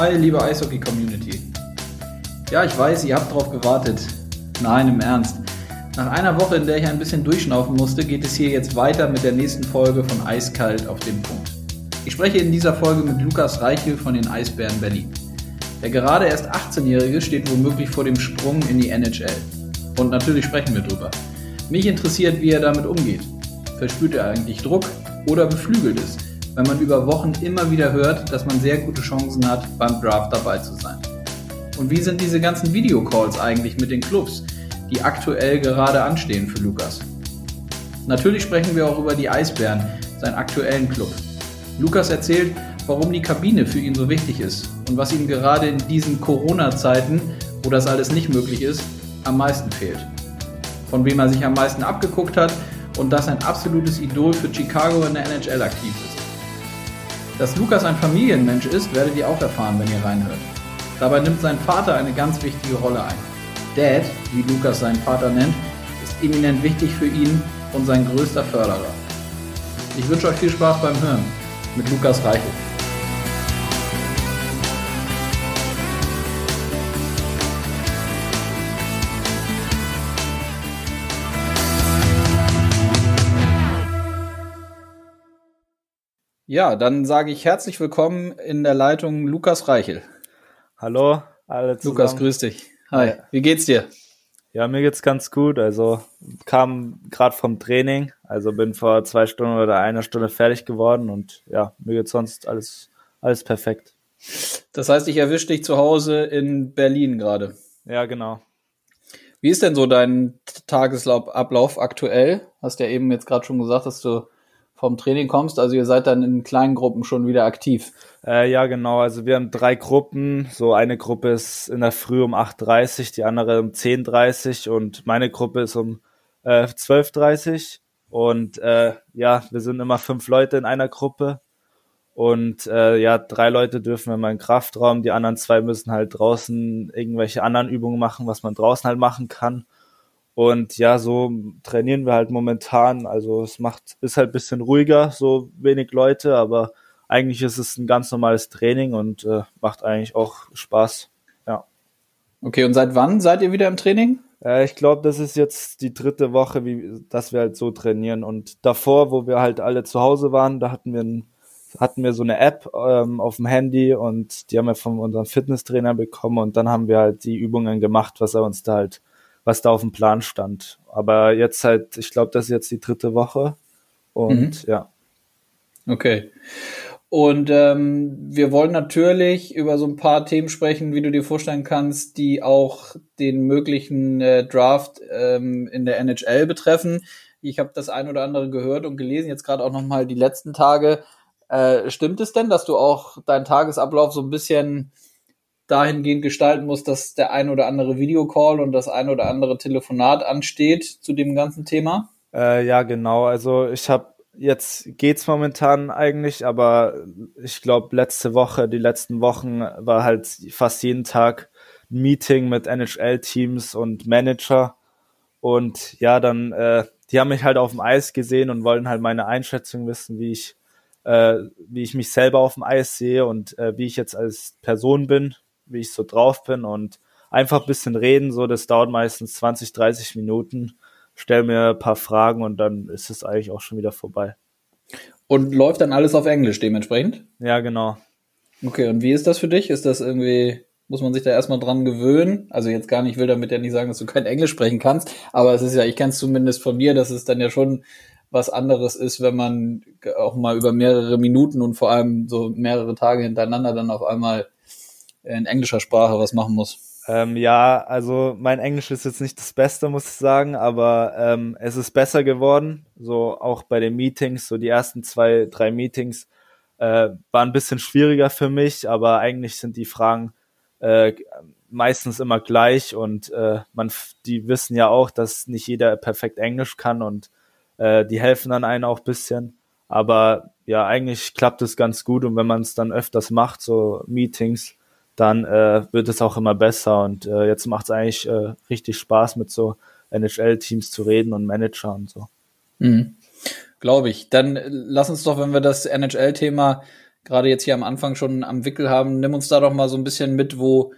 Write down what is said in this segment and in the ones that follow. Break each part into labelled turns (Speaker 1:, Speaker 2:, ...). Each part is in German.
Speaker 1: Hi, liebe Eishockey-Community. Ja, ich weiß, ihr habt drauf gewartet. Nein, im Ernst. Nach einer Woche, in der ich ein bisschen durchschnaufen musste, geht es hier jetzt weiter mit der nächsten Folge von Eiskalt auf den Punkt. Ich spreche in dieser Folge mit Lukas Reichel von den Eisbären Berlin. Der gerade erst 18-Jährige steht womöglich vor dem Sprung in die NHL. Und natürlich sprechen wir drüber. Mich interessiert, wie er damit umgeht. Verspürt er eigentlich Druck oder beflügelt es, wenn man über Wochen immer wieder hört, dass man sehr gute Chancen hat, beim Draft dabei zu sein? Und wie sind diese ganzen Videocalls eigentlich mit den Clubs, die aktuell gerade anstehen für Lukas? Natürlich sprechen wir auch über die Eisbären, seinen aktuellen Club. Lukas erzählt, warum die Kabine für ihn so wichtig ist und was ihm gerade in diesen Corona-Zeiten, wo das alles nicht möglich ist, am meisten fehlt. Von wem er sich am meisten abgeguckt hat und dass ein absolutes Idol für Chicago in der NHL aktiv ist. Dass Lukas ein Familienmensch ist, werdet ihr auch erfahren, wenn ihr reinhört. Dabei nimmt sein Vater eine ganz wichtige Rolle ein. Dad, wie Lukas seinen Vater nennt, ist eminent wichtig für ihn und sein größter Förderer. Ich wünsche euch viel Spaß beim Hören mit Lukas Reichel. Ja, dann sage ich herzlich willkommen in der Leitung Lukas Reichel.
Speaker 2: Hallo, alle
Speaker 1: zusammen. Lukas, grüß dich. Hi, wie geht's dir?
Speaker 2: Ja, mir geht's ganz gut. Also kam gerade vom Training, also bin vor zwei Stunden oder einer Stunde fertig geworden und ja, mir geht's sonst alles alles perfekt.
Speaker 1: Das heißt, ich erwische dich zu Hause in Berlin gerade.
Speaker 2: Ja, genau.
Speaker 1: Wie ist denn so dein Tagesablauf aktuell? Hast ja eben jetzt gerade schon gesagt, dass du vom Training kommst. Also ihr seid dann in kleinen Gruppen schon wieder aktiv.
Speaker 2: Äh, ja, genau. Also wir haben drei Gruppen. So eine Gruppe ist in der Früh um 8.30 die andere um 10.30 und meine Gruppe ist um äh, 12.30 Und äh, ja, wir sind immer fünf Leute in einer Gruppe. Und äh, ja, drei Leute dürfen in meinen Kraftraum, die anderen zwei müssen halt draußen irgendwelche anderen Übungen machen, was man draußen halt machen kann. Und ja, so trainieren wir halt momentan. Also es macht, ist halt bisschen ruhiger, so wenig Leute, aber eigentlich ist es ein ganz normales Training und äh, macht eigentlich auch Spaß. Ja.
Speaker 1: Okay, und seit wann seid ihr wieder im Training?
Speaker 2: Äh, ich glaube, das ist jetzt die dritte Woche, wie, dass wir halt so trainieren. Und davor, wo wir halt alle zu Hause waren, da hatten wir ein, hatten wir so eine App ähm, auf dem Handy und die haben wir von unserem Fitnesstrainer bekommen und dann haben wir halt die Übungen gemacht, was er uns da halt was da auf dem Plan stand. Aber jetzt halt, ich glaube, das ist jetzt die dritte Woche und mhm. ja.
Speaker 1: Okay. Und ähm, wir wollen natürlich über so ein paar Themen sprechen, wie du dir vorstellen kannst, die auch den möglichen äh, Draft ähm, in der NHL betreffen. Ich habe das ein oder andere gehört und gelesen, jetzt gerade auch noch mal die letzten Tage. Äh, stimmt es denn, dass du auch deinen Tagesablauf so ein bisschen dahingehend gestalten muss, dass der ein oder andere Videocall und das ein oder andere Telefonat ansteht zu dem ganzen Thema?
Speaker 2: Äh, ja, genau. Also ich habe jetzt geht's momentan eigentlich, aber ich glaube letzte Woche, die letzten Wochen war halt fast jeden Tag ein Meeting mit NHL-Teams und Manager und ja, dann äh, die haben mich halt auf dem Eis gesehen und wollen halt meine Einschätzung wissen, wie ich äh, wie ich mich selber auf dem Eis sehe und äh, wie ich jetzt als Person bin, wie ich so drauf bin und einfach ein bisschen reden, so das dauert meistens 20, 30 Minuten. Stell mir ein paar Fragen und dann ist es eigentlich auch schon wieder vorbei.
Speaker 1: Und läuft dann alles auf Englisch dementsprechend?
Speaker 2: Ja, genau.
Speaker 1: Okay, und wie ist das für dich? Ist das irgendwie, muss man sich da erstmal dran gewöhnen? Also jetzt gar nicht, ich will damit ja nicht sagen, dass du kein Englisch sprechen kannst, aber es ist ja, ich kenne es zumindest von mir, dass es dann ja schon was anderes ist, wenn man auch mal über mehrere Minuten und vor allem so mehrere Tage hintereinander dann auf einmal in englischer Sprache was machen muss?
Speaker 2: Ähm, ja, also mein Englisch ist jetzt nicht das Beste, muss ich sagen, aber ähm, es ist besser geworden. So auch bei den Meetings, so die ersten zwei, drei Meetings äh, waren ein bisschen schwieriger für mich, aber eigentlich sind die Fragen äh, meistens immer gleich und äh, man, die wissen ja auch, dass nicht jeder perfekt Englisch kann und äh, die helfen dann einen auch bisschen. Aber ja, eigentlich klappt es ganz gut und wenn man es dann öfters macht, so Meetings, dann äh, wird es auch immer besser. Und äh, jetzt macht es eigentlich äh, richtig Spaß, mit so NHL-Teams zu reden und Manager und so.
Speaker 1: Mhm. Glaube ich. Dann lass uns doch, wenn wir das NHL-Thema gerade jetzt hier am Anfang schon am Wickel haben. Nimm uns da doch mal so ein bisschen mit, wo,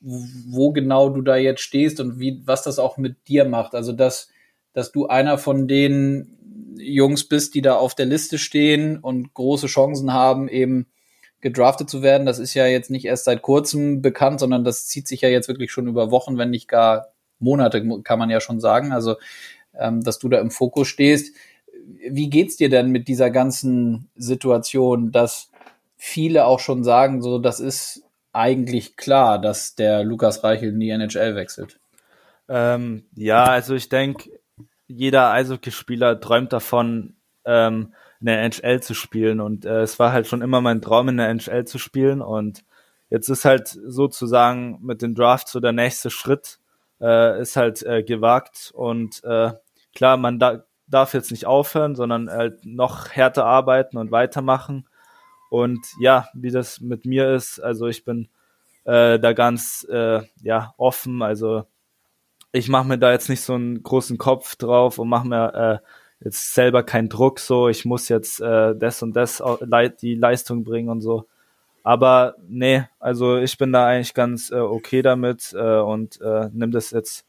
Speaker 1: wo genau du da jetzt stehst und wie, was das auch mit dir macht. Also, dass, dass du einer von den Jungs bist, die da auf der Liste stehen und große Chancen haben, eben gedraftet zu werden. Das ist ja jetzt nicht erst seit kurzem bekannt, sondern das zieht sich ja jetzt wirklich schon über Wochen, wenn nicht gar Monate, kann man ja schon sagen. Also, ähm, dass du da im Fokus stehst. Wie geht's dir denn mit dieser ganzen Situation, dass viele auch schon sagen, so, das ist eigentlich klar, dass der Lukas Reichel in die NHL wechselt?
Speaker 2: Ähm, ja, also ich denke, jeder Eishockeyspieler träumt davon, ähm, in der NHL zu spielen. Und äh, es war halt schon immer mein Traum, in der NHL zu spielen. Und jetzt ist halt sozusagen mit dem Draft so der nächste Schritt, äh, ist halt äh, gewagt. Und äh, klar, man da, darf jetzt nicht aufhören, sondern halt noch härter arbeiten und weitermachen. Und ja, wie das mit mir ist, also ich bin äh, da ganz äh, ja offen. Also ich mache mir da jetzt nicht so einen großen Kopf drauf und mache mir äh, jetzt selber keinen Druck, so ich muss jetzt äh, das und das die Leistung bringen und so. Aber nee, also ich bin da eigentlich ganz äh, okay damit äh, und äh, nimm das jetzt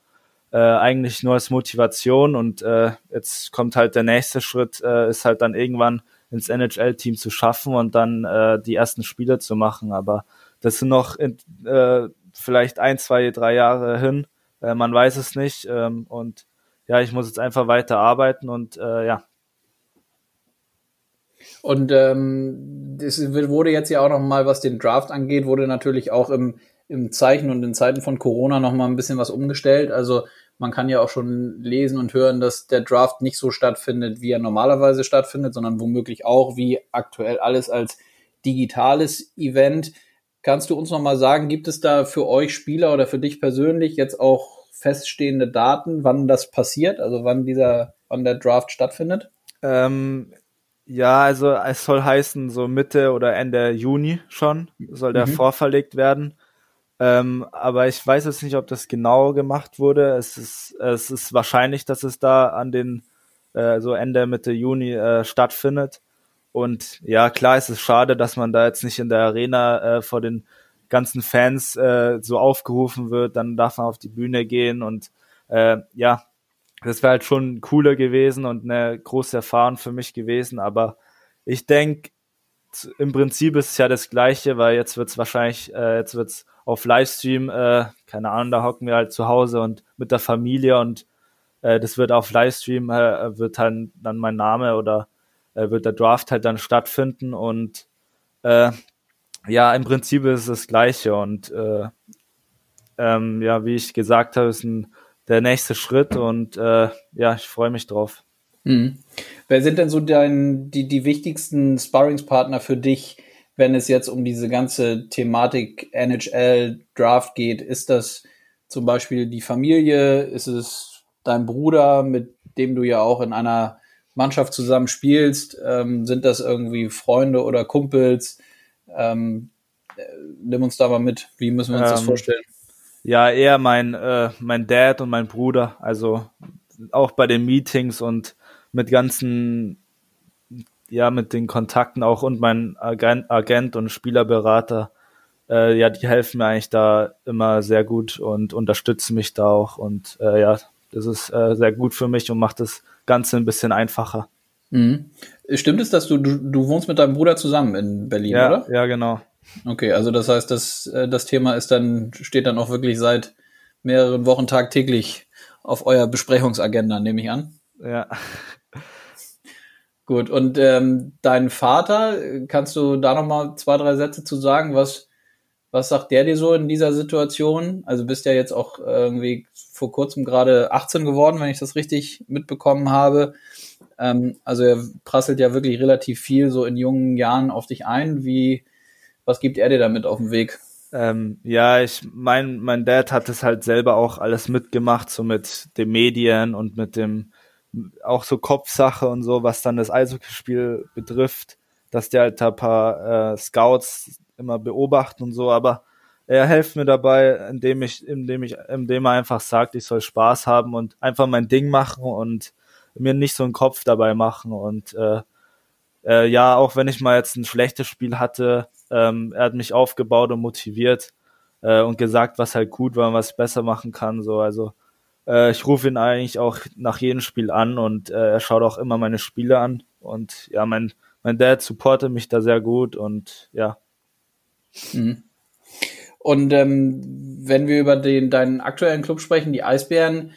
Speaker 2: äh, eigentlich nur als Motivation und äh, jetzt kommt halt der nächste Schritt, äh, ist halt dann irgendwann ins NHL-Team zu schaffen und dann äh, die ersten Spiele zu machen. Aber das sind noch in, äh, vielleicht ein, zwei, drei Jahre hin. Äh, man weiß es nicht. Ähm, und ja, ich muss jetzt einfach weiter arbeiten und äh, ja.
Speaker 1: Und ähm, es wurde jetzt ja auch noch mal, was den Draft angeht, wurde natürlich auch im, im Zeichen und in Zeiten von Corona noch mal ein bisschen was umgestellt. Also man kann ja auch schon lesen und hören, dass der Draft nicht so stattfindet, wie er normalerweise stattfindet, sondern womöglich auch wie aktuell alles als digitales Event. Kannst du uns noch mal sagen, gibt es da für euch Spieler oder für dich persönlich jetzt auch feststehende Daten, wann das passiert, also wann dieser, wann der Draft stattfindet?
Speaker 2: Ähm, ja, also es soll heißen, so Mitte oder Ende Juni schon soll der mhm. vorverlegt werden. Ähm, aber ich weiß jetzt nicht, ob das genau gemacht wurde. Es ist, es ist wahrscheinlich, dass es da an den äh, so Ende Mitte Juni äh, stattfindet. Und ja, klar, es ist schade, dass man da jetzt nicht in der Arena äh, vor den ganzen Fans äh, so aufgerufen wird, dann darf man auf die Bühne gehen und äh, ja, das wäre halt schon cooler gewesen und eine große Erfahrung für mich gewesen, aber ich denke, im Prinzip ist es ja das Gleiche, weil jetzt wird's wahrscheinlich, äh, jetzt wird's auf Livestream, äh, keine Ahnung, da hocken wir halt zu Hause und mit der Familie und äh, das wird auf Livestream, äh, wird halt dann mein Name oder äh, wird der Draft halt dann stattfinden und äh, ja, im Prinzip ist es das Gleiche und äh, ähm, ja, wie ich gesagt habe, ist ein, der nächste Schritt und äh, ja, ich freue mich drauf.
Speaker 1: Mhm. Wer sind denn so dein, die, die wichtigsten Sparringspartner für dich, wenn es jetzt um diese ganze Thematik NHL Draft geht? Ist das zum Beispiel die Familie? Ist es dein Bruder, mit dem du ja auch in einer Mannschaft zusammen spielst? Ähm, sind das irgendwie Freunde oder Kumpels? Ähm, nimm uns da mal mit. Wie müssen wir uns ähm, das vorstellen?
Speaker 2: Ja, eher mein, äh, mein Dad und mein Bruder. Also auch bei den Meetings und mit ganzen, ja, mit den Kontakten auch und mein Agent, Agent und Spielerberater. Äh, ja, die helfen mir eigentlich da immer sehr gut und unterstützen mich da auch. Und äh, ja, das ist äh, sehr gut für mich und macht das Ganze ein bisschen einfacher.
Speaker 1: Mhm. Stimmt es, dass du, du, du wohnst mit deinem Bruder zusammen in Berlin,
Speaker 2: ja,
Speaker 1: oder?
Speaker 2: Ja, genau.
Speaker 1: Okay, also das heißt, das, äh, das Thema ist dann, steht dann auch wirklich seit mehreren Wochen tagtäglich auf eurer Besprechungsagenda, nehme ich an.
Speaker 2: Ja.
Speaker 1: Gut, und ähm, dein Vater, kannst du da nochmal zwei, drei Sätze zu sagen? Was, was sagt der dir so in dieser Situation? Also bist ja jetzt auch irgendwie vor kurzem gerade 18 geworden, wenn ich das richtig mitbekommen habe. Ähm, also er prasselt ja wirklich relativ viel so in jungen Jahren auf dich ein. Wie, was gibt er dir damit auf den Weg?
Speaker 2: Ähm, ja, ich mein, mein Dad hat es halt selber auch alles mitgemacht, so mit den Medien und mit dem auch so Kopfsache und so, was dann das Eishockeyspiel betrifft, dass der halt ein paar äh, Scouts immer beobachten und so, aber er hilft mir dabei, indem ich, indem ich, indem er einfach sagt, ich soll Spaß haben und einfach mein Ding machen und mir nicht so einen Kopf dabei machen und äh, äh, ja, auch wenn ich mal jetzt ein schlechtes Spiel hatte, ähm, er hat mich aufgebaut und motiviert äh, und gesagt, was halt gut war und was ich besser machen kann. So, also äh, ich rufe ihn eigentlich auch nach jedem Spiel an und äh, er schaut auch immer meine Spiele an. Und ja, mein, mein Dad supportet mich da sehr gut und ja.
Speaker 1: Mhm. Und ähm, wenn wir über den, deinen aktuellen Club sprechen, die Eisbären,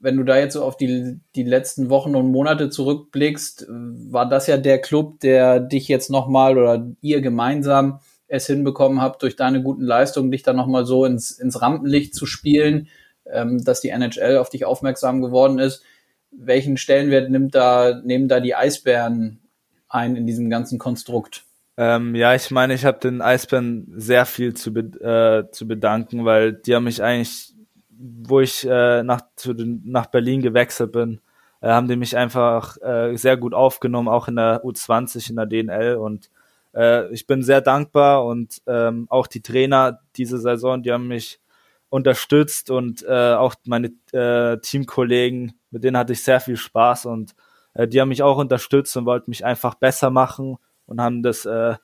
Speaker 1: wenn du da jetzt so auf die, die letzten Wochen und Monate zurückblickst, war das ja der Club, der dich jetzt nochmal oder ihr gemeinsam es hinbekommen habt, durch deine guten Leistungen dich dann nochmal so ins, ins Rampenlicht zu spielen, ähm, dass die NHL auf dich aufmerksam geworden ist. Welchen Stellenwert nimmt da, nehmen da die Eisbären ein in diesem ganzen Konstrukt?
Speaker 2: Ähm, ja, ich meine, ich habe den Eisbären sehr viel zu, be äh, zu bedanken, weil die haben mich eigentlich wo ich äh, nach, zu den, nach Berlin gewechselt bin, äh, haben die mich einfach äh, sehr gut aufgenommen, auch in der U20, in der DNL und äh, ich bin sehr dankbar und ähm, auch die Trainer diese Saison, die haben mich unterstützt und äh, auch meine äh, Teamkollegen, mit denen hatte ich sehr viel Spaß und äh, die haben mich auch unterstützt und wollten mich einfach besser machen und haben das äh,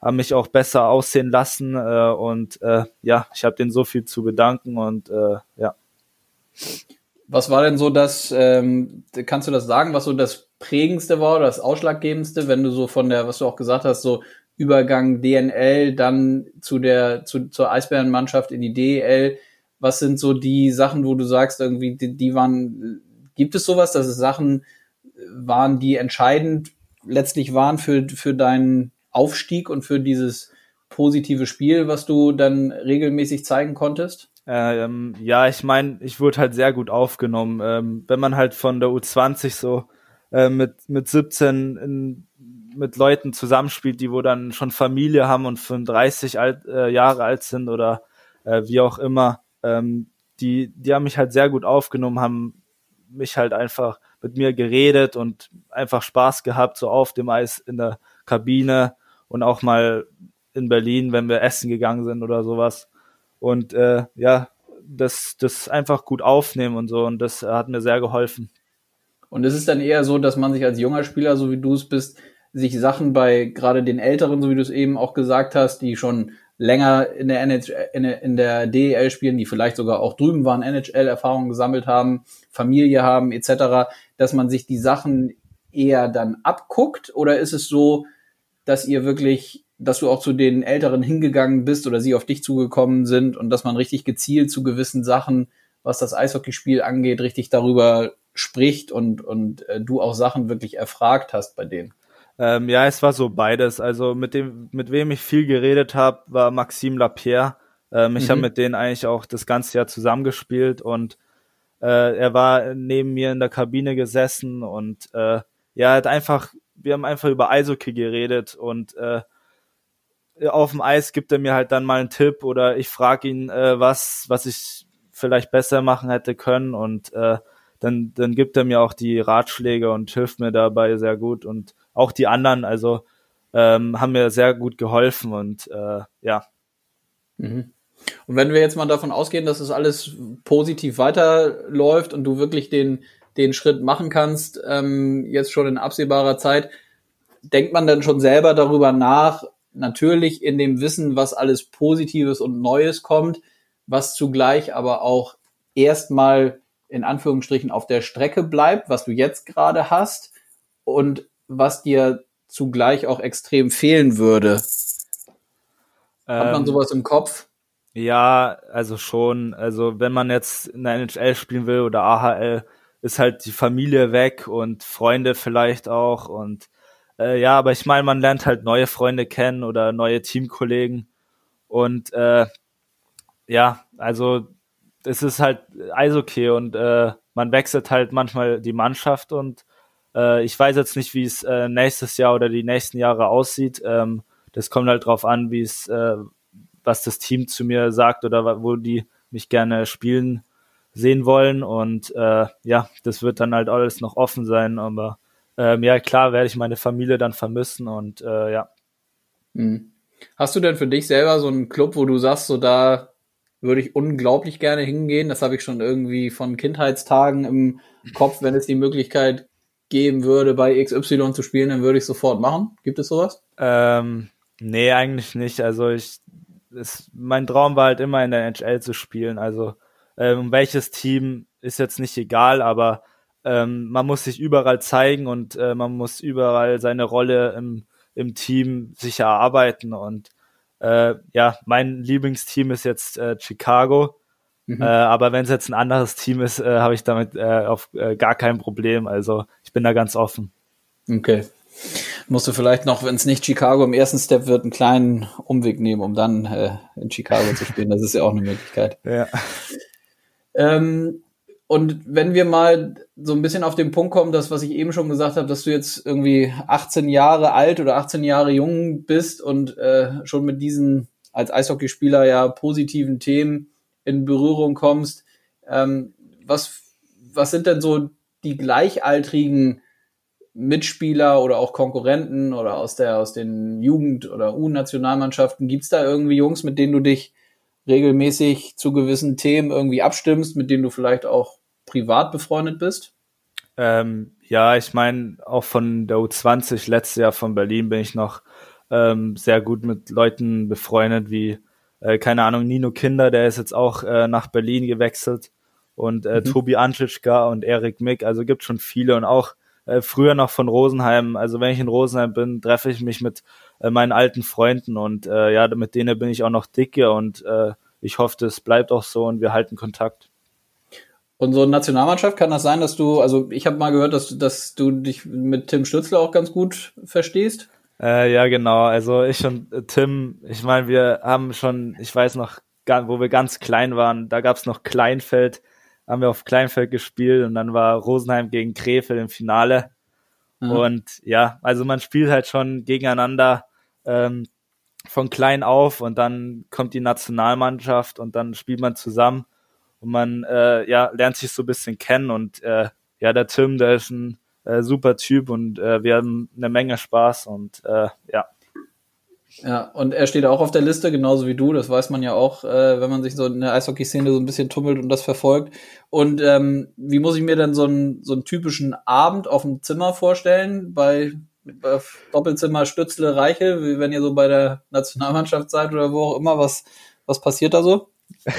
Speaker 2: haben mich auch besser aussehen lassen äh, und äh, ja, ich habe denen so viel zu bedanken und äh, ja.
Speaker 1: Was war denn so das, ähm, kannst du das sagen, was so das prägendste war oder das ausschlaggebendste, wenn du so von der, was du auch gesagt hast, so Übergang DNL dann zu der, zu, zur Eisbärenmannschaft in die DEL, was sind so die Sachen, wo du sagst, irgendwie, die, die waren, gibt es sowas, dass es Sachen waren, die entscheidend letztlich waren für, für deinen Aufstieg und für dieses positive Spiel, was du dann regelmäßig zeigen konntest?
Speaker 2: Ähm, ja, ich meine, ich wurde halt sehr gut aufgenommen. Ähm, wenn man halt von der U20 so äh, mit, mit 17 in, mit Leuten zusammenspielt, die wo dann schon Familie haben und 35 alt, äh, Jahre alt sind oder äh, wie auch immer, ähm, die, die haben mich halt sehr gut aufgenommen, haben mich halt einfach mit mir geredet und einfach Spaß gehabt, so auf dem Eis in der Kabine und auch mal in Berlin, wenn wir essen gegangen sind oder sowas. Und äh, ja, das, das einfach gut aufnehmen und so. Und das hat mir sehr geholfen.
Speaker 1: Und es ist dann eher so, dass man sich als junger Spieler, so wie du es bist, sich Sachen bei gerade den Älteren, so wie du es eben auch gesagt hast, die schon länger in der NHL, in der, DEL spielen, die vielleicht sogar auch drüben waren, NHL-Erfahrungen gesammelt haben, Familie haben etc., dass man sich die Sachen eher dann abguckt? Oder ist es so, dass ihr wirklich, dass du auch zu den Älteren hingegangen bist oder sie auf dich zugekommen sind und dass man richtig gezielt zu gewissen Sachen, was das Eishockeyspiel angeht, richtig darüber spricht und, und äh, du auch Sachen wirklich erfragt hast bei denen?
Speaker 2: Ähm, ja, es war so beides. Also mit dem, mit wem ich viel geredet habe, war Maxime Lapierre. Ähm, ich mhm. habe mit denen eigentlich auch das ganze Jahr zusammengespielt und äh, er war neben mir in der Kabine gesessen und äh, ja, hat einfach wir haben einfach über Eishockey geredet und äh, auf dem Eis gibt er mir halt dann mal einen Tipp oder ich frage ihn, äh, was, was ich vielleicht besser machen hätte können und äh, dann, dann gibt er mir auch die Ratschläge und hilft mir dabei sehr gut und auch die anderen, also ähm, haben mir sehr gut geholfen und äh, ja.
Speaker 1: Mhm. Und wenn wir jetzt mal davon ausgehen, dass es alles positiv weiterläuft und du wirklich den, den Schritt machen kannst, ähm, jetzt schon in absehbarer Zeit, denkt man dann schon selber darüber nach, natürlich in dem Wissen, was alles Positives und Neues kommt, was zugleich aber auch erstmal in Anführungsstrichen auf der Strecke bleibt, was du jetzt gerade hast und was dir zugleich auch extrem fehlen würde. Hat man ähm, sowas im Kopf?
Speaker 2: Ja, also schon. Also wenn man jetzt in der NHL spielen will oder AHL, ist halt die Familie weg und Freunde vielleicht auch und äh, ja, aber ich meine, man lernt halt neue Freunde kennen oder neue Teamkollegen und äh, ja, also es ist halt Eishockey und äh, man wechselt halt manchmal die Mannschaft und äh, ich weiß jetzt nicht, wie es äh, nächstes Jahr oder die nächsten Jahre aussieht. Ähm, das kommt halt drauf an, wie es, äh, was das Team zu mir sagt oder wo die mich gerne spielen sehen wollen. Und äh, ja, das wird dann halt alles noch offen sein. Aber ähm, ja, klar werde ich meine Familie dann vermissen und äh, ja.
Speaker 1: Hm. Hast du denn für dich selber so einen Club, wo du sagst, so da würde ich unglaublich gerne hingehen? Das habe ich schon irgendwie von Kindheitstagen im Kopf, wenn es die Möglichkeit geben würde, bei XY zu spielen, dann würde ich sofort machen. Gibt es sowas?
Speaker 2: Ähm, nee, eigentlich nicht. Also ich, es, mein Traum war halt immer in der NHL zu spielen. Also ähm, welches Team ist jetzt nicht egal, aber ähm, man muss sich überall zeigen und äh, man muss überall seine Rolle im, im Team sich erarbeiten. Und äh, ja, mein Lieblingsteam ist jetzt äh, Chicago. Mhm. Äh, aber wenn es jetzt ein anderes Team ist, äh, habe ich damit äh, auf äh, gar kein Problem. Also ich bin da ganz offen.
Speaker 1: Okay. Musst du vielleicht noch, wenn es nicht Chicago im ersten Step wird, einen kleinen Umweg nehmen, um dann äh, in Chicago zu spielen. Das ist ja auch eine Möglichkeit.
Speaker 2: Ja.
Speaker 1: Ähm, und wenn wir mal so ein bisschen auf den Punkt kommen, das, was ich eben schon gesagt habe, dass du jetzt irgendwie 18 Jahre alt oder 18 Jahre jung bist und äh, schon mit diesen als Eishockeyspieler ja positiven Themen in Berührung kommst. Ähm, was, was sind denn so die gleichaltrigen Mitspieler oder auch Konkurrenten oder aus der aus den Jugend- oder U-Nationalmannschaften? Gibt's da irgendwie Jungs, mit denen du dich regelmäßig zu gewissen Themen irgendwie abstimmst, mit denen du vielleicht auch privat befreundet bist?
Speaker 2: Ähm, ja, ich meine, auch von der U20 letztes Jahr von Berlin bin ich noch ähm, sehr gut mit Leuten befreundet, wie, äh, keine Ahnung, Nino Kinder, der ist jetzt auch äh, nach Berlin gewechselt und äh, mhm. Tobi Antschitschka und Erik Mick, also gibt schon viele und auch äh, früher noch von Rosenheim, also wenn ich in Rosenheim bin, treffe ich mich mit äh, meinen alten Freunden und äh, ja, mit denen bin ich auch noch dicke und äh, ich hoffe, es bleibt auch so und wir halten Kontakt.
Speaker 1: Und so Nationalmannschaft kann das sein, dass du, also ich habe mal gehört, dass, du, dass du dich mit Tim Stützler auch ganz gut verstehst?
Speaker 2: Äh, ja, genau. Also ich und äh, Tim, ich meine, wir haben schon, ich weiß noch, wo wir ganz klein waren, da gab es noch Kleinfeld, haben wir auf Kleinfeld gespielt und dann war Rosenheim gegen Krefeld im Finale. Mhm. Und ja, also man spielt halt schon gegeneinander ähm, von klein auf und dann kommt die Nationalmannschaft und dann spielt man zusammen und man äh, ja lernt sich so ein bisschen kennen und äh, ja der Tim der ist ein äh, super Typ und äh, wir haben eine Menge Spaß und äh, ja
Speaker 1: ja, und er steht auch auf der Liste, genauso wie du. Das weiß man ja auch, äh, wenn man sich so in der Eishockey-Szene so ein bisschen tummelt und das verfolgt. Und ähm, wie muss ich mir denn so einen, so einen typischen Abend auf dem Zimmer vorstellen? Bei, Doppelzimmer Stützle Reiche, wie wenn ihr so bei der Nationalmannschaft seid oder wo auch immer, was, was passiert da so?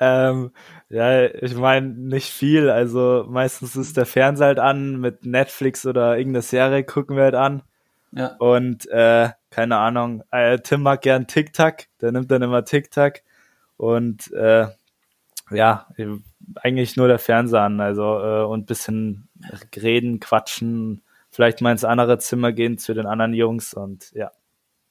Speaker 2: ähm, ja, ich meine, nicht viel. Also meistens ist der Fernseher halt an, mit Netflix oder irgendeine Serie gucken wir halt an. Ja. Und äh, keine Ahnung, äh, Tim mag gern TikTok, der nimmt dann immer TikTok und äh, ja, eigentlich nur der Fernseher an, also äh, und bisschen reden, quatschen, vielleicht mal ins andere Zimmer gehen zu den anderen Jungs und ja.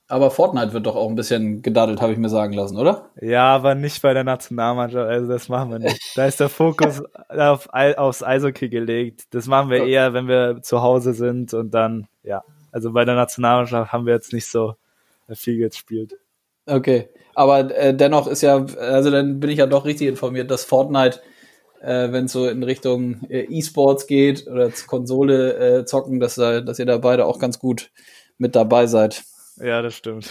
Speaker 1: Aber Fortnite wird doch auch ein bisschen gedaddelt, habe ich mir sagen lassen, oder?
Speaker 2: Ja, aber nicht bei der Nationalmannschaft, also das machen wir nicht. Da ist der Fokus auf, aufs Eishockey gelegt. Das machen wir eher, wenn wir zu Hause sind und dann, ja. Also bei der Nationalmannschaft haben wir jetzt nicht so viel gespielt.
Speaker 1: Okay, aber äh, dennoch ist ja, also dann bin ich ja doch richtig informiert, dass Fortnite, äh, wenn es so in Richtung äh, E-Sports geht oder Konsole äh, zocken, dass, dass ihr da beide auch ganz gut mit dabei seid.
Speaker 2: Ja, das stimmt.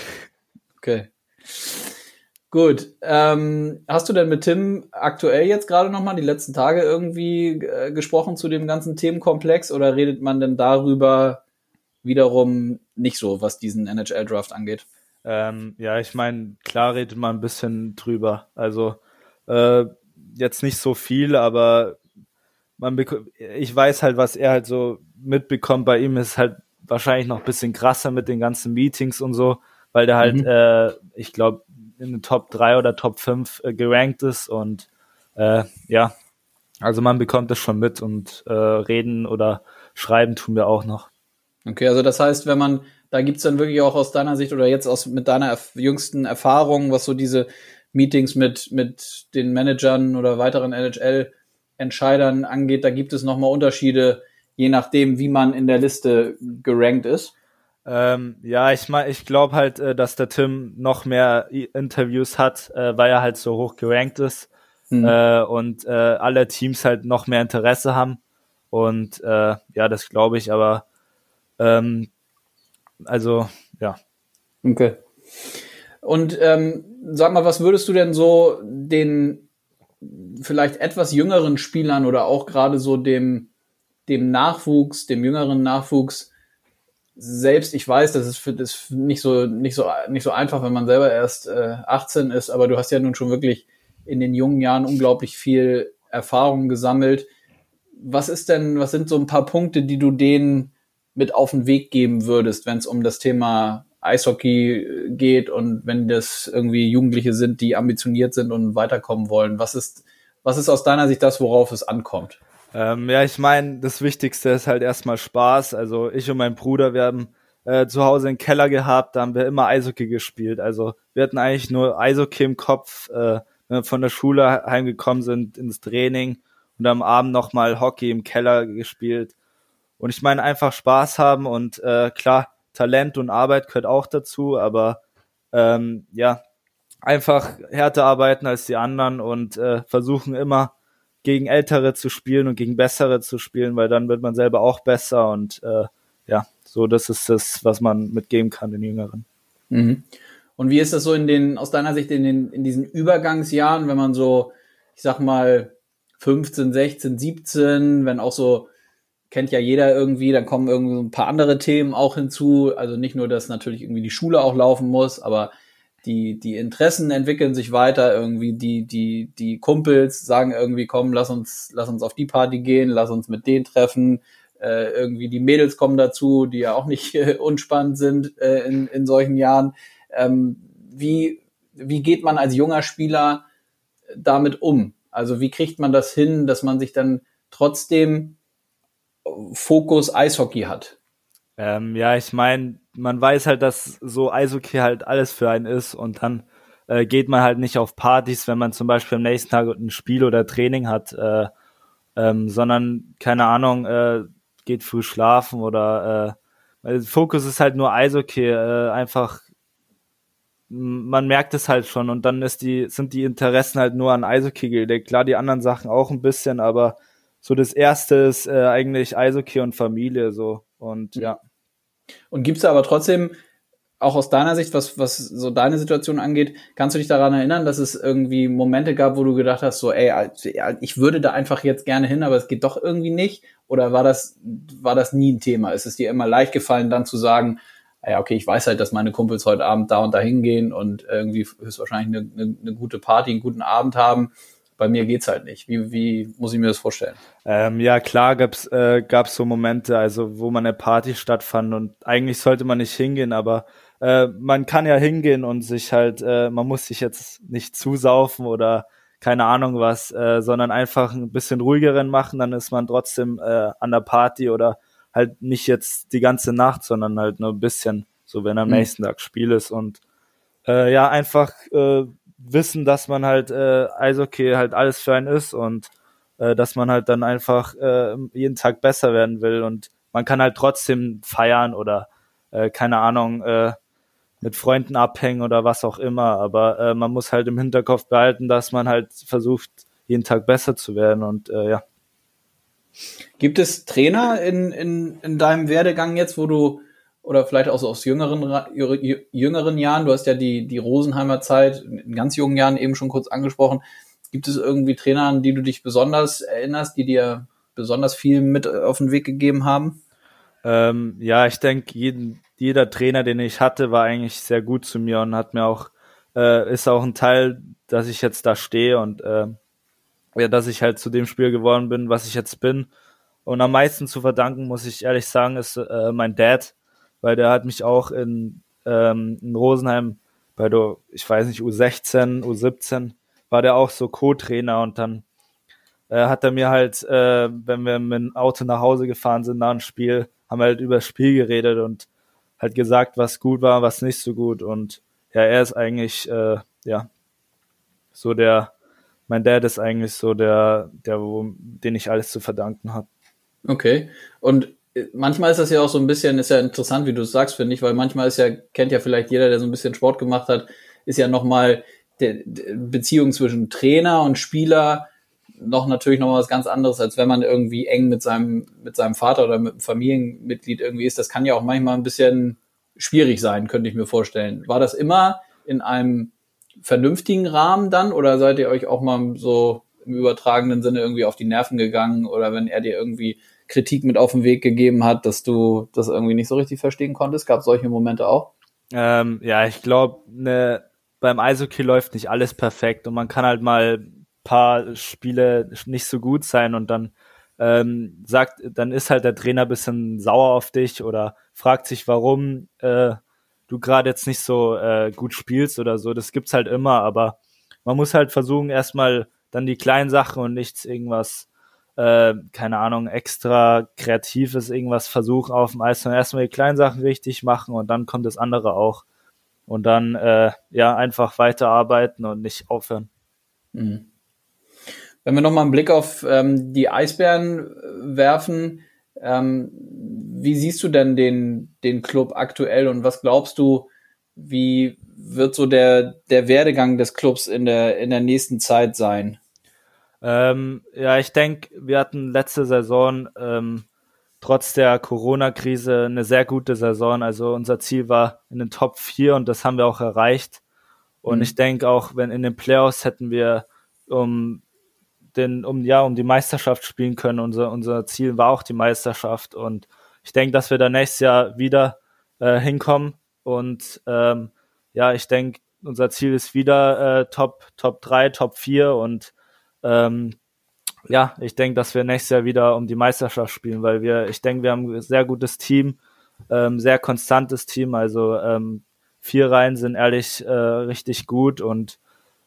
Speaker 1: Okay. Gut. Ähm, hast du denn mit Tim aktuell jetzt gerade nochmal die letzten Tage irgendwie äh, gesprochen zu dem ganzen Themenkomplex oder redet man denn darüber, wiederum nicht so, was diesen NHL-Draft angeht.
Speaker 2: Ähm, ja, ich meine, klar redet man ein bisschen drüber. Also äh, jetzt nicht so viel, aber man ich weiß halt, was er halt so mitbekommt. Bei ihm ist halt wahrscheinlich noch ein bisschen krasser mit den ganzen Meetings und so, weil der halt, mhm. äh, ich glaube, in den Top 3 oder Top 5 äh, gerankt ist und äh, ja, also man bekommt das schon mit und äh, reden oder schreiben tun wir auch noch.
Speaker 1: Okay, also das heißt, wenn man, da gibt's dann wirklich auch aus deiner Sicht oder jetzt aus mit deiner jüngsten Erfahrung, was so diese Meetings mit, mit den Managern oder weiteren NHL-Entscheidern angeht, da gibt es nochmal Unterschiede, je nachdem, wie man in der Liste gerankt ist.
Speaker 2: Ähm, ja, ich meine, ich glaube halt, äh, dass der Tim noch mehr Interviews hat, äh, weil er halt so hoch gerankt ist hm. äh, und äh, alle Teams halt noch mehr Interesse haben. Und äh, ja, das glaube ich, aber ähm, also, ja.
Speaker 1: Okay. Und ähm, sag mal, was würdest du denn so den vielleicht etwas jüngeren Spielern oder auch gerade so dem dem Nachwuchs, dem jüngeren Nachwuchs, selbst ich weiß, das ist für das nicht so nicht so nicht so einfach, wenn man selber erst äh, 18 ist, aber du hast ja nun schon wirklich in den jungen Jahren unglaublich viel Erfahrung gesammelt. Was ist denn, was sind so ein paar Punkte, die du denen mit auf den Weg geben würdest, wenn es um das Thema Eishockey geht und wenn das irgendwie Jugendliche sind, die ambitioniert sind und weiterkommen wollen? Was ist, was ist aus deiner Sicht das, worauf es ankommt?
Speaker 2: Ähm, ja, ich meine, das Wichtigste ist halt erstmal Spaß. Also ich und mein Bruder, wir haben äh, zu Hause einen Keller gehabt, da haben wir immer Eishockey gespielt. Also wir hatten eigentlich nur Eishockey im Kopf, äh, wenn wir von der Schule heimgekommen sind ins Training und am Abend nochmal Hockey im Keller gespielt. Und ich meine, einfach Spaß haben und äh, klar, Talent und Arbeit gehört auch dazu, aber ähm, ja, einfach härter arbeiten als die anderen und äh, versuchen immer gegen Ältere zu spielen und gegen Bessere zu spielen, weil dann wird man selber auch besser und äh, ja, so das ist das, was man mitgeben kann den Jüngeren.
Speaker 1: Mhm. Und wie ist das so in den, aus deiner Sicht in den, in diesen Übergangsjahren, wenn man so, ich sag mal, 15, 16, 17, wenn auch so, kennt ja jeder irgendwie, dann kommen irgendwie so ein paar andere Themen auch hinzu. Also nicht nur, dass natürlich irgendwie die Schule auch laufen muss, aber die, die Interessen entwickeln sich weiter, irgendwie die, die, die Kumpels sagen irgendwie, komm, lass uns, lass uns auf die Party gehen, lass uns mit denen treffen. Äh, irgendwie die Mädels kommen dazu, die ja auch nicht äh, unspannend sind äh, in, in solchen Jahren. Ähm, wie, wie geht man als junger Spieler damit um? Also wie kriegt man das hin, dass man sich dann trotzdem Fokus Eishockey hat?
Speaker 2: Ähm, ja, ich meine, man weiß halt, dass so Eishockey halt alles für einen ist und dann äh, geht man halt nicht auf Partys, wenn man zum Beispiel am nächsten Tag ein Spiel oder Training hat, äh, ähm, sondern keine Ahnung, äh, geht früh schlafen oder äh, Fokus ist halt nur Eishockey, äh, einfach man merkt es halt schon und dann ist die, sind die Interessen halt nur an Eishockey gelegt. Klar, die anderen Sachen auch ein bisschen, aber so das erste ist äh, eigentlich Eishockey und Familie so und ja.
Speaker 1: Und gibt's da aber trotzdem auch aus deiner Sicht, was, was so deine Situation angeht, kannst du dich daran erinnern, dass es irgendwie Momente gab, wo du gedacht hast, so, ey, ich würde da einfach jetzt gerne hin, aber es geht doch irgendwie nicht? Oder war das, war das nie ein Thema? Ist es dir immer leicht gefallen, dann zu sagen, ja, okay, ich weiß halt, dass meine Kumpels heute Abend da und da hingehen und irgendwie höchstwahrscheinlich eine, eine, eine gute Party, einen guten Abend haben. Bei mir geht's halt nicht. Wie, wie muss ich mir das vorstellen?
Speaker 2: Ähm, ja, klar gab's äh, gab's so Momente, also wo man eine Party stattfand und eigentlich sollte man nicht hingehen, aber äh, man kann ja hingehen und sich halt, äh, man muss sich jetzt nicht zusaufen oder keine Ahnung was, äh, sondern einfach ein bisschen ruhigeren machen, dann ist man trotzdem äh, an der Party oder halt nicht jetzt die ganze Nacht, sondern halt nur ein bisschen, so wenn am mhm. nächsten Tag Spiel ist und äh, ja, einfach äh, wissen, dass man halt äh, Eishockey halt alles für einen ist und äh, dass man halt dann einfach äh, jeden Tag besser werden will und man kann halt trotzdem feiern oder äh, keine Ahnung äh, mit Freunden abhängen oder was auch immer, aber äh, man muss halt im Hinterkopf behalten, dass man halt versucht, jeden Tag besser zu werden und äh, ja.
Speaker 1: Gibt es Trainer in, in, in deinem Werdegang jetzt, wo du, oder vielleicht auch so aus jüngeren, jüngeren Jahren, du hast ja die, die Rosenheimer Zeit in ganz jungen Jahren eben schon kurz angesprochen. Gibt es irgendwie Trainer, an die du dich besonders erinnerst, die dir besonders viel mit auf den Weg gegeben haben?
Speaker 2: Ähm, ja, ich denke, jeden, jeder Trainer, den ich hatte, war eigentlich sehr gut zu mir und hat mir auch, äh, ist auch ein Teil, dass ich jetzt da stehe und äh, ja, dass ich halt zu dem Spiel geworden bin, was ich jetzt bin. Und am meisten zu verdanken, muss ich ehrlich sagen, ist äh, mein Dad, weil der hat mich auch in, ähm, in Rosenheim bei der, ich weiß nicht, U16, U17, war der auch so Co-Trainer und dann äh, hat er mir halt, äh, wenn wir mit dem Auto nach Hause gefahren sind nach dem Spiel, haben wir halt über das Spiel geredet und halt gesagt, was gut war, was nicht so gut und ja, er ist eigentlich, äh, ja, so der, mein Dad ist eigentlich so der, der, wo, den ich alles zu verdanken habe.
Speaker 1: Okay. Und manchmal ist das ja auch so ein bisschen, ist ja interessant, wie du es sagst, finde ich, weil manchmal ist ja, kennt ja vielleicht jeder, der so ein bisschen Sport gemacht hat, ist ja nochmal der, Beziehung zwischen Trainer und Spieler noch natürlich noch mal was ganz anderes, als wenn man irgendwie eng mit seinem, mit seinem Vater oder mit einem Familienmitglied irgendwie ist. Das kann ja auch manchmal ein bisschen schwierig sein, könnte ich mir vorstellen. War das immer in einem vernünftigen Rahmen dann oder seid ihr euch auch mal so im übertragenen Sinne irgendwie auf die Nerven gegangen oder wenn er dir irgendwie Kritik mit auf den Weg gegeben hat, dass du das irgendwie nicht so richtig verstehen konntest? Gab es solche Momente auch?
Speaker 2: Ähm, ja, ich glaube, ne, beim Eishockey läuft nicht alles perfekt und man kann halt mal paar Spiele nicht so gut sein und dann ähm, sagt, dann ist halt der Trainer bisschen sauer auf dich oder fragt sich, warum äh, du gerade jetzt nicht so äh, gut spielst oder so. Das gibt's halt immer, aber man muss halt versuchen, erstmal dann die kleinen Sachen und nichts irgendwas, äh, keine Ahnung, extra kreatives, irgendwas versuchen auf dem Eis, sondern erstmal die kleinen Sachen richtig machen und dann kommt das andere auch. Und dann äh, ja einfach weiterarbeiten und nicht aufhören. Mhm.
Speaker 1: Wenn wir nochmal einen Blick auf ähm, die Eisbären äh, werfen, ähm, wie siehst du denn den, den Club aktuell und was glaubst du, wie wird so der, der Werdegang des Clubs in der, in der nächsten Zeit sein?
Speaker 2: Ähm, ja, ich denke, wir hatten letzte Saison ähm, trotz der Corona-Krise eine sehr gute Saison. Also unser Ziel war in den Top 4 und das haben wir auch erreicht. Und mhm. ich denke auch, wenn in den Playoffs hätten wir um den, um, ja, um die Meisterschaft spielen können. Unser, unser Ziel war auch die Meisterschaft und ich denke, dass wir da nächstes Jahr wieder äh, hinkommen und ähm, ja, ich denke, unser Ziel ist wieder äh, Top, Top 3, Top 4 und ähm, ja, ich denke, dass wir nächstes Jahr wieder um die Meisterschaft spielen, weil wir, ich denke, wir haben ein sehr gutes Team, ähm, sehr konstantes Team, also ähm, vier Reihen sind ehrlich äh, richtig gut und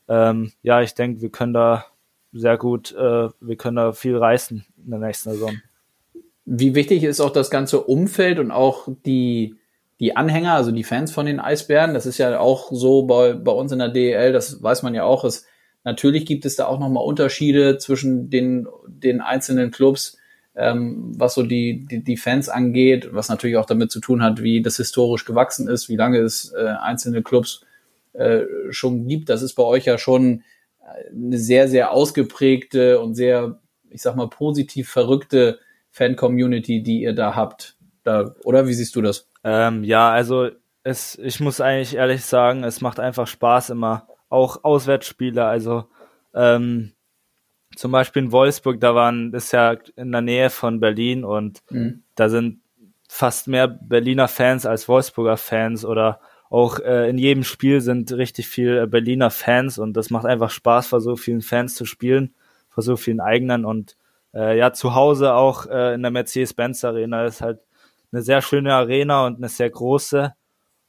Speaker 2: ähm, ja, ich denke, wir können da sehr gut, äh, wir können da viel reißen in der nächsten Saison.
Speaker 1: Wie wichtig ist auch das ganze Umfeld und auch die, die Anhänger, also die Fans von den Eisbären? Das ist ja auch so bei, bei uns in der DEL, das weiß man ja auch. Es, natürlich gibt es da auch nochmal Unterschiede zwischen den, den einzelnen Clubs, ähm, was so die, die, die Fans angeht, was natürlich auch damit zu tun hat, wie das historisch gewachsen ist, wie lange es äh, einzelne Clubs äh, schon gibt. Das ist bei euch ja schon eine sehr, sehr ausgeprägte und sehr, ich sag mal, positiv verrückte Fan-Community, die ihr da habt. Da, oder wie siehst du das?
Speaker 2: Ähm, ja, also es, ich muss eigentlich ehrlich sagen, es macht einfach Spaß immer. Auch Auswärtsspiele, also ähm, zum Beispiel in Wolfsburg, da waren, ist ja in der Nähe von Berlin und mhm. da sind fast mehr Berliner Fans als Wolfsburger Fans oder auch äh, in jedem Spiel sind richtig viel äh, Berliner Fans und das macht einfach Spaß, vor so vielen Fans zu spielen, vor so vielen eigenen und äh, ja, zu Hause auch äh, in der Mercedes-Benz Arena ist halt eine sehr schöne Arena und eine sehr große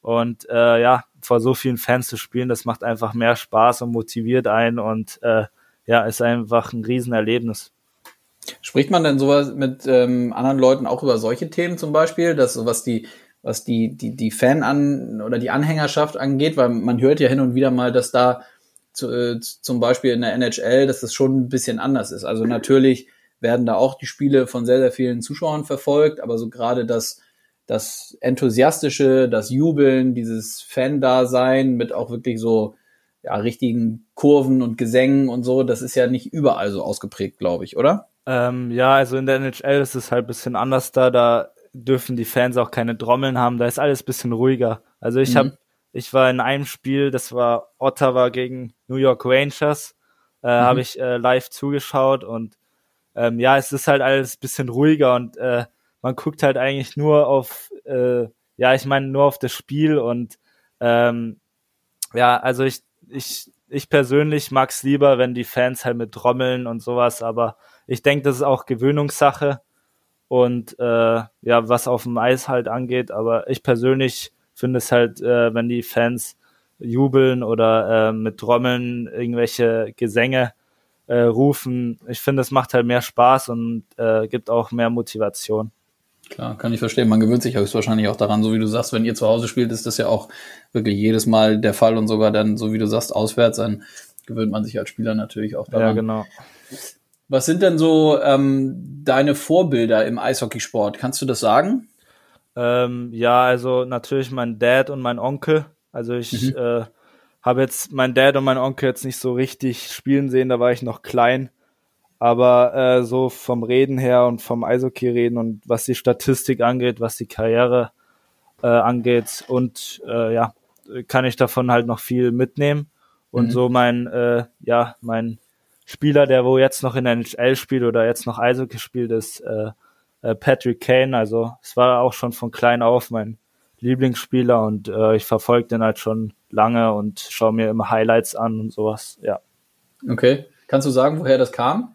Speaker 2: und äh, ja, vor so vielen Fans zu spielen, das macht einfach mehr Spaß und motiviert einen und äh, ja, ist einfach ein Riesenerlebnis.
Speaker 1: Spricht man denn sowas mit ähm, anderen Leuten auch über solche Themen zum Beispiel, dass sowas die was die, die, die Fan an oder die Anhängerschaft angeht, weil man hört ja hin und wieder mal, dass da zu, äh, zum Beispiel in der NHL, dass das schon ein bisschen anders ist. Also natürlich werden da auch die Spiele von sehr, sehr vielen Zuschauern verfolgt, aber so gerade das, das Enthusiastische, das Jubeln, dieses Fan-Dasein mit auch wirklich so ja, richtigen Kurven und Gesängen und so, das ist ja nicht überall so ausgeprägt, glaube ich, oder?
Speaker 2: Ähm, ja, also in der NHL ist es halt ein bisschen anders da. Da dürfen die Fans auch keine Trommeln haben. Da ist alles bisschen ruhiger. Also ich mhm. habe, ich war in einem Spiel, das war Ottawa gegen New York Rangers, äh, mhm. habe ich äh, live zugeschaut und ähm, ja, es ist halt alles bisschen ruhiger und äh, man guckt halt eigentlich nur auf, äh, ja, ich meine nur auf das Spiel und ähm, ja, also ich, ich, ich persönlich mag's lieber, wenn die Fans halt mit Trommeln und sowas, aber ich denke, das ist auch Gewöhnungssache und äh, ja, was auf dem Eis halt angeht. Aber ich persönlich finde es halt, äh, wenn die Fans jubeln oder äh, mit Trommeln irgendwelche Gesänge äh, rufen, ich finde, es macht halt mehr Spaß und äh, gibt auch mehr Motivation.
Speaker 1: Klar, kann ich verstehen. Man gewöhnt sich höchstwahrscheinlich auch daran, so wie du sagst, wenn ihr zu Hause spielt, ist das ja auch wirklich jedes Mal der Fall und sogar dann, so wie du sagst, auswärts, dann gewöhnt man sich als Spieler natürlich auch daran.
Speaker 2: Ja, genau.
Speaker 1: Was sind denn so ähm, deine Vorbilder im Eishockeysport? Kannst du das sagen?
Speaker 2: Ähm, ja, also natürlich mein Dad und mein Onkel. Also ich mhm. äh, habe jetzt mein Dad und mein Onkel jetzt nicht so richtig spielen sehen, da war ich noch klein. Aber äh, so vom Reden her und vom Eishockey reden und was die Statistik angeht, was die Karriere äh, angeht und äh, ja, kann ich davon halt noch viel mitnehmen. Und mhm. so mein, äh, ja, mein Spieler, der wo jetzt noch in der NHL spielt oder jetzt noch Eishockey spielt, ist äh, äh, Patrick Kane. Also es war auch schon von klein auf mein Lieblingsspieler und äh, ich verfolge den halt schon lange und schaue mir immer Highlights an und sowas, ja.
Speaker 1: Okay. Kannst du sagen, woher das kam?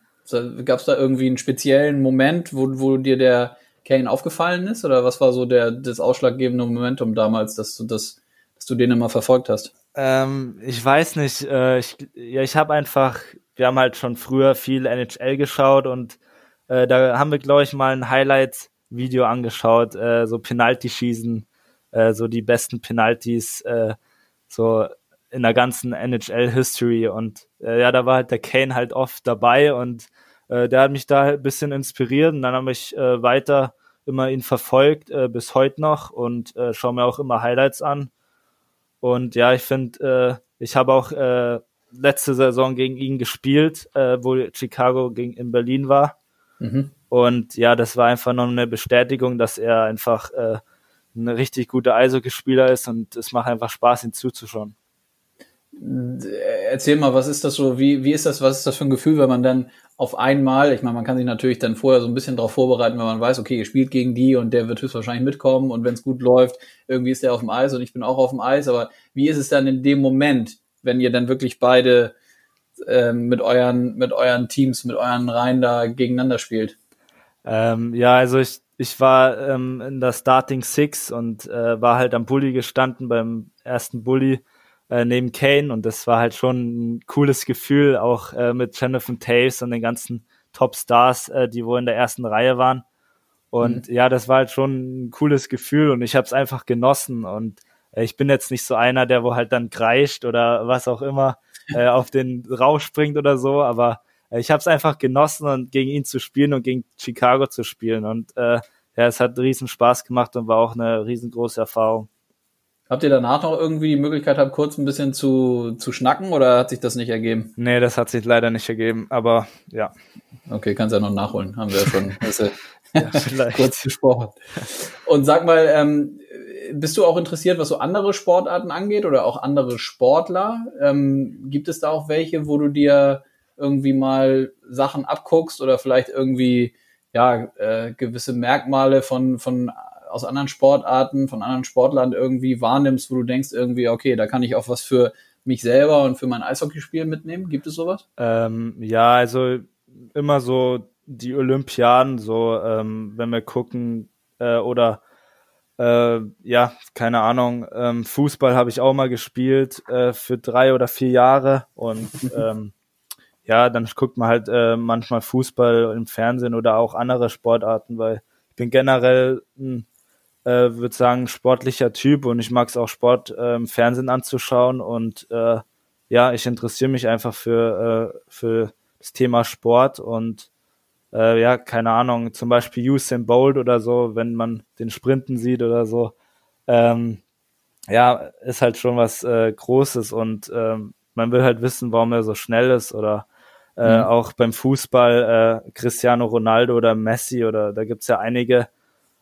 Speaker 1: Gab es da irgendwie einen speziellen Moment, wo, wo dir der Kane aufgefallen ist? Oder was war so der, das ausschlaggebende Momentum damals, dass du das, dass du den immer verfolgt hast?
Speaker 2: Ähm, ich weiß nicht. Äh, ich ja, ich habe einfach, wir haben halt schon früher viel NHL geschaut und äh, da haben wir, glaube ich, mal ein Highlight-Video angeschaut, äh, so Penalty-Schießen, äh, so die besten Penalties, äh, so in der ganzen NHL-History. Und äh, ja, da war halt der Kane halt oft dabei und äh, der hat mich da ein bisschen inspiriert und dann habe ich äh, weiter immer ihn verfolgt, äh, bis heute noch und äh, schaue mir auch immer Highlights an. Und ja, ich finde, äh, ich habe auch äh, letzte Saison gegen ihn gespielt, äh, wo Chicago gegen in Berlin war. Mhm. Und ja, das war einfach noch eine Bestätigung, dass er einfach äh, ein richtig guter Eishockeyspieler ist und es macht einfach Spaß, ihm zuzuschauen.
Speaker 1: Erzähl mal, was ist das so, wie, wie ist das, was ist das für ein Gefühl, wenn man dann auf einmal, ich meine, man kann sich natürlich dann vorher so ein bisschen darauf vorbereiten, wenn man weiß, okay, ihr spielt gegen die und der wird höchstwahrscheinlich mitkommen und wenn es gut läuft, irgendwie ist der auf dem Eis und ich bin auch auf dem Eis, aber wie ist es dann in dem Moment, wenn ihr dann wirklich beide ähm, mit euren, mit euren Teams, mit euren Reihen da gegeneinander spielt?
Speaker 2: Ähm, ja, also ich, ich war ähm, in der Starting Six und äh, war halt am Bulli gestanden beim ersten Bulli äh, neben Kane und das war halt schon ein cooles Gefühl, auch äh, mit Jonathan Taves und den ganzen Top-Stars, äh, die wohl in der ersten Reihe waren. Und mhm. ja, das war halt schon ein cooles Gefühl und ich habe es einfach genossen und äh, ich bin jetzt nicht so einer, der wo halt dann kreischt oder was auch immer äh, auf den Rausch springt oder so, aber ich habe es einfach genossen und gegen ihn zu spielen und gegen Chicago zu spielen und ja, es hat riesen Spaß gemacht und war auch eine riesengroße Erfahrung.
Speaker 1: Habt ihr danach noch irgendwie die Möglichkeit gehabt, kurz ein bisschen zu, zu schnacken oder hat sich das nicht ergeben?
Speaker 2: Nee, das hat sich leider nicht ergeben, aber ja.
Speaker 1: Okay, kannst ja noch nachholen, haben wir ja schon also, ja, kurz gesprochen. Und sag mal, ähm, bist du auch interessiert, was so andere Sportarten angeht oder auch andere Sportler? Ähm, gibt es da auch welche, wo du dir irgendwie mal Sachen abguckst oder vielleicht irgendwie ja äh, gewisse Merkmale von von aus anderen Sportarten, von anderen Sportlern irgendwie wahrnimmst, wo du denkst irgendwie, okay, da kann ich auch was für mich selber und für mein Eishockeyspiel mitnehmen? Gibt es sowas?
Speaker 2: Ähm, ja, also immer so die Olympiaden, so ähm, wenn wir gucken äh, oder äh, ja, keine Ahnung, ähm, Fußball habe ich auch mal gespielt äh, für drei oder vier Jahre und ähm, ja, dann guckt man halt äh, manchmal Fußball im Fernsehen oder auch andere Sportarten, weil ich bin generell ein äh, würde sagen, sportlicher Typ und ich mag es auch Sport äh, im Fernsehen anzuschauen und äh, ja, ich interessiere mich einfach für, äh, für das Thema Sport und äh, ja, keine Ahnung, zum Beispiel Usain Bolt oder so, wenn man den Sprinten sieht oder so, ähm, ja, ist halt schon was äh, Großes und ähm, man will halt wissen, warum er so schnell ist oder äh, mhm. auch beim Fußball äh, Cristiano Ronaldo oder Messi oder da gibt's ja einige,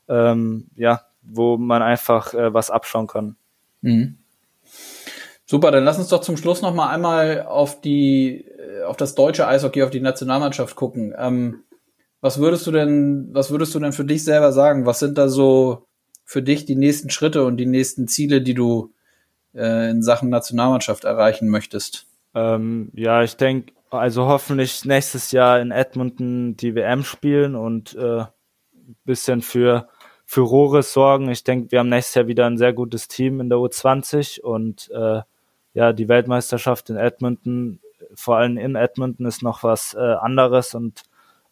Speaker 2: ähm, ja, wo man einfach äh, was abschauen kann. Mhm.
Speaker 1: Super, dann lass uns doch zum Schluss noch mal einmal auf die, äh, auf das deutsche Eishockey, auf die Nationalmannschaft gucken. Ähm, was würdest du denn, was würdest du denn für dich selber sagen? Was sind da so für dich die nächsten Schritte und die nächsten Ziele, die du äh, in Sachen Nationalmannschaft erreichen möchtest?
Speaker 2: Ähm, ja, ich denke, also hoffentlich nächstes Jahr in Edmonton die WM spielen und äh, bisschen für Furore sorgen. Ich denke, wir haben nächstes Jahr wieder ein sehr gutes Team in der U20 und äh, ja, die Weltmeisterschaft in Edmonton, vor allem in Edmonton, ist noch was äh, anderes und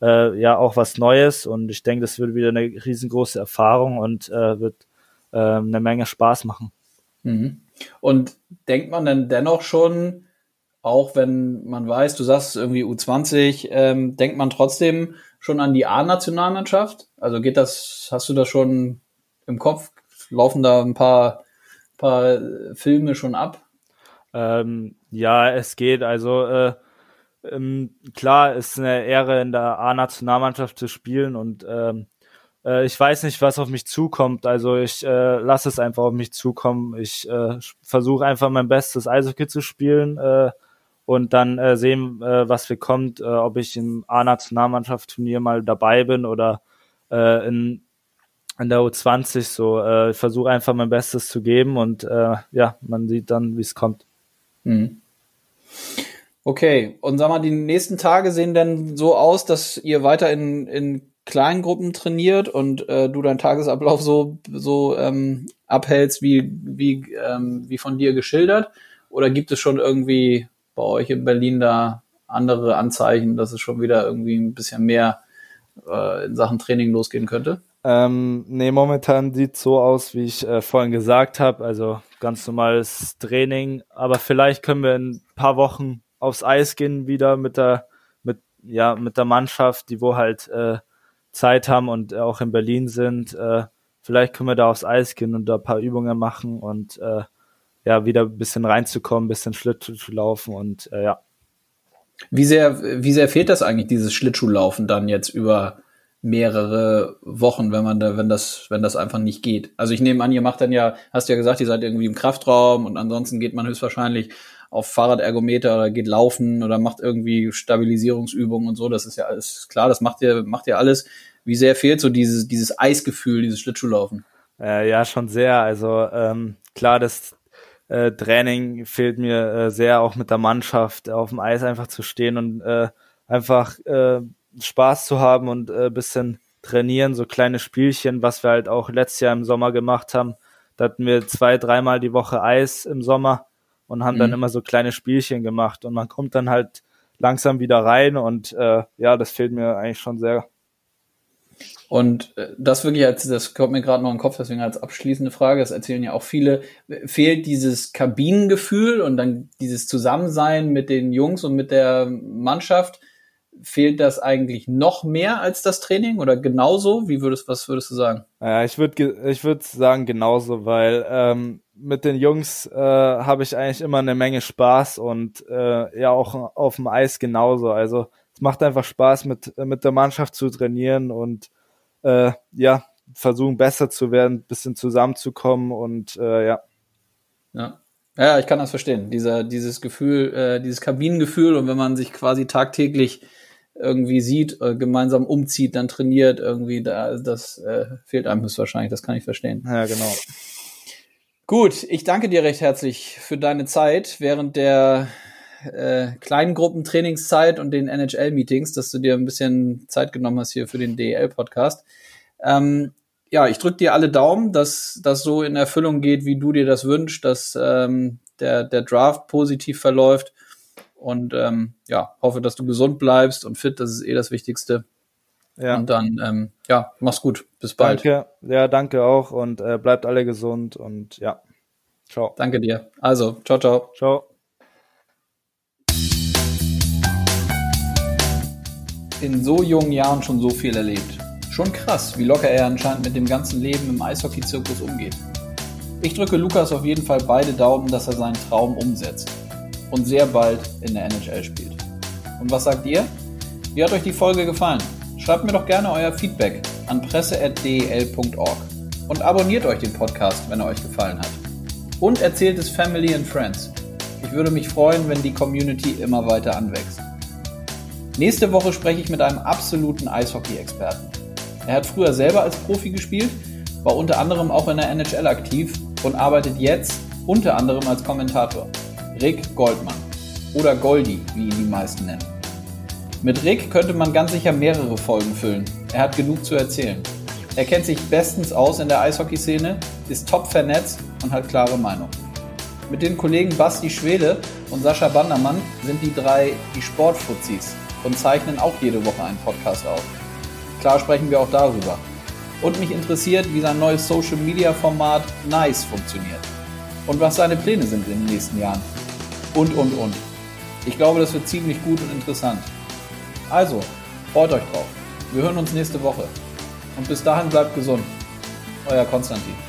Speaker 2: äh, ja auch was Neues und ich denke, das wird wieder eine riesengroße Erfahrung und äh, wird äh, eine Menge Spaß machen.
Speaker 1: Mhm. Und denkt man denn dennoch schon, auch wenn man weiß, du sagst irgendwie U20, ähm, denkt man trotzdem schon an die A-Nationalmannschaft? Also geht das, hast du das schon im Kopf? Laufen da ein paar, paar Filme schon ab?
Speaker 2: Ähm, ja, es geht. Also äh, ähm, klar ist eine Ehre in der A-Nationalmannschaft zu spielen und ähm, äh, ich weiß nicht, was auf mich zukommt. Also ich äh, lasse es einfach auf mich zukommen. Ich äh, versuche einfach mein bestes Eishockey zu spielen. Äh, und dann äh, sehen, äh, was wir kommt, äh, ob ich im A-Nationalmannschaftsturnier mal dabei bin oder äh, in, in der U20 so. Äh, ich versuche einfach mein Bestes zu geben und äh, ja, man sieht dann, wie es kommt. Mhm.
Speaker 1: Okay, und sag mal, die nächsten Tage sehen denn so aus, dass ihr weiter in, in kleinen Gruppen trainiert und äh, du deinen Tagesablauf so, so ähm, abhältst, wie, wie, ähm, wie von dir geschildert? Oder gibt es schon irgendwie bei euch in Berlin da andere Anzeichen, dass es schon wieder irgendwie ein bisschen mehr äh, in Sachen Training losgehen könnte?
Speaker 2: Ähm, nee, momentan sieht so aus, wie ich äh, vorhin gesagt habe. Also ganz normales Training. Aber vielleicht können wir in ein paar Wochen aufs Eis gehen wieder mit der, mit, ja, mit der Mannschaft, die wo halt äh, Zeit haben und auch in Berlin sind. Äh, vielleicht können wir da aufs Eis gehen und da ein paar Übungen machen und äh, ja, wieder ein bisschen reinzukommen, ein bisschen Schlittschuh zu laufen und äh, ja.
Speaker 1: Wie sehr, wie sehr fehlt das eigentlich, dieses Schlittschuhlaufen dann jetzt über mehrere Wochen, wenn man da, wenn das, wenn das einfach nicht geht? Also ich nehme an, ihr macht dann ja, hast ja gesagt, ihr seid irgendwie im Kraftraum und ansonsten geht man höchstwahrscheinlich auf Fahrradergometer oder geht laufen oder macht irgendwie Stabilisierungsübungen und so. Das ist ja alles klar, das macht ihr, macht ihr alles. Wie sehr fehlt so dieses, dieses Eisgefühl, dieses Schlittschuhlaufen?
Speaker 2: Äh, ja, schon sehr. Also ähm, klar, das äh, Training fehlt mir äh, sehr, auch mit der Mannschaft auf dem Eis einfach zu stehen und äh, einfach äh, Spaß zu haben und äh, bisschen trainieren, so kleine Spielchen, was wir halt auch letztes Jahr im Sommer gemacht haben. Da hatten wir zwei, dreimal die Woche Eis im Sommer und haben mhm. dann immer so kleine Spielchen gemacht und man kommt dann halt langsam wieder rein und äh, ja, das fehlt mir eigentlich schon sehr.
Speaker 1: Und äh, das wirklich als, das kommt mir gerade noch in den Kopf, deswegen als abschließende Frage, das erzählen ja auch viele, fehlt dieses Kabinengefühl und dann dieses Zusammensein mit den Jungs und mit der Mannschaft, fehlt das eigentlich noch mehr als das Training oder genauso? Wie würdest, was würdest du sagen?
Speaker 2: Ja, ich würde ich würde sagen genauso, weil ähm, mit den Jungs äh, habe ich eigentlich immer eine Menge Spaß und äh, ja auch auf dem Eis genauso. Also es macht einfach Spaß mit mit der Mannschaft zu trainieren und äh, ja versuchen besser zu werden, bisschen zusammenzukommen und äh, ja.
Speaker 1: Ja. Ja, ich kann das verstehen. Dieser, dieses Gefühl, äh, dieses Kabinengefühl und wenn man sich quasi tagtäglich irgendwie sieht, äh, gemeinsam umzieht, dann trainiert, irgendwie, da, das äh, fehlt einem höchstwahrscheinlich, das kann ich verstehen.
Speaker 2: Ja, genau.
Speaker 1: Gut, ich danke dir recht herzlich für deine Zeit während der äh, kleinen Gruppentrainingszeit und den NHL-Meetings, dass du dir ein bisschen Zeit genommen hast hier für den DEL-Podcast. Ähm, ja, ich drücke dir alle Daumen, dass das so in Erfüllung geht, wie du dir das wünschst, dass ähm, der, der Draft positiv verläuft und ähm, ja, hoffe, dass du gesund bleibst und fit, das ist eh das Wichtigste. Ja. Und dann, ähm, ja, mach's gut. Bis bald.
Speaker 2: Danke. Ja, danke auch und äh, bleibt alle gesund und ja.
Speaker 1: Ciao. Danke dir. Also, ciao, ciao.
Speaker 2: Ciao.
Speaker 1: In so jungen Jahren schon so viel erlebt. Schon krass, wie locker er anscheinend mit dem ganzen Leben im Eishockey-Zirkus umgeht. Ich drücke Lukas auf jeden Fall beide Daumen, dass er seinen Traum umsetzt und sehr bald in der NHL spielt. Und was sagt ihr? Wie hat euch die Folge gefallen? Schreibt mir doch gerne euer Feedback an presse.del.org und abonniert euch den Podcast, wenn er euch gefallen hat. Und erzählt es Family and Friends. Ich würde mich freuen, wenn die Community immer weiter anwächst. Nächste Woche spreche ich mit einem absoluten Eishockey-Experten. Er hat früher selber als Profi gespielt, war unter anderem auch in der NHL aktiv und arbeitet jetzt unter anderem als Kommentator. Rick Goldmann oder Goldi, wie ihn die meisten nennen. Mit Rick könnte man ganz sicher mehrere Folgen füllen. Er hat genug zu erzählen. Er kennt sich bestens aus in der Eishockeyszene, ist top vernetzt und hat klare Meinung. Mit den Kollegen Basti Schwede und Sascha Bandermann sind die drei die Sportfuzis und zeichnen auch jede Woche einen Podcast auf. Klar sprechen wir auch darüber. Und mich interessiert, wie sein neues Social Media Format Nice funktioniert und was seine Pläne sind in den nächsten Jahren. Und, und, und. Ich glaube, das wird ziemlich gut und interessant. Also, freut euch drauf. Wir hören uns nächste Woche. Und bis dahin bleibt gesund. Euer Konstantin.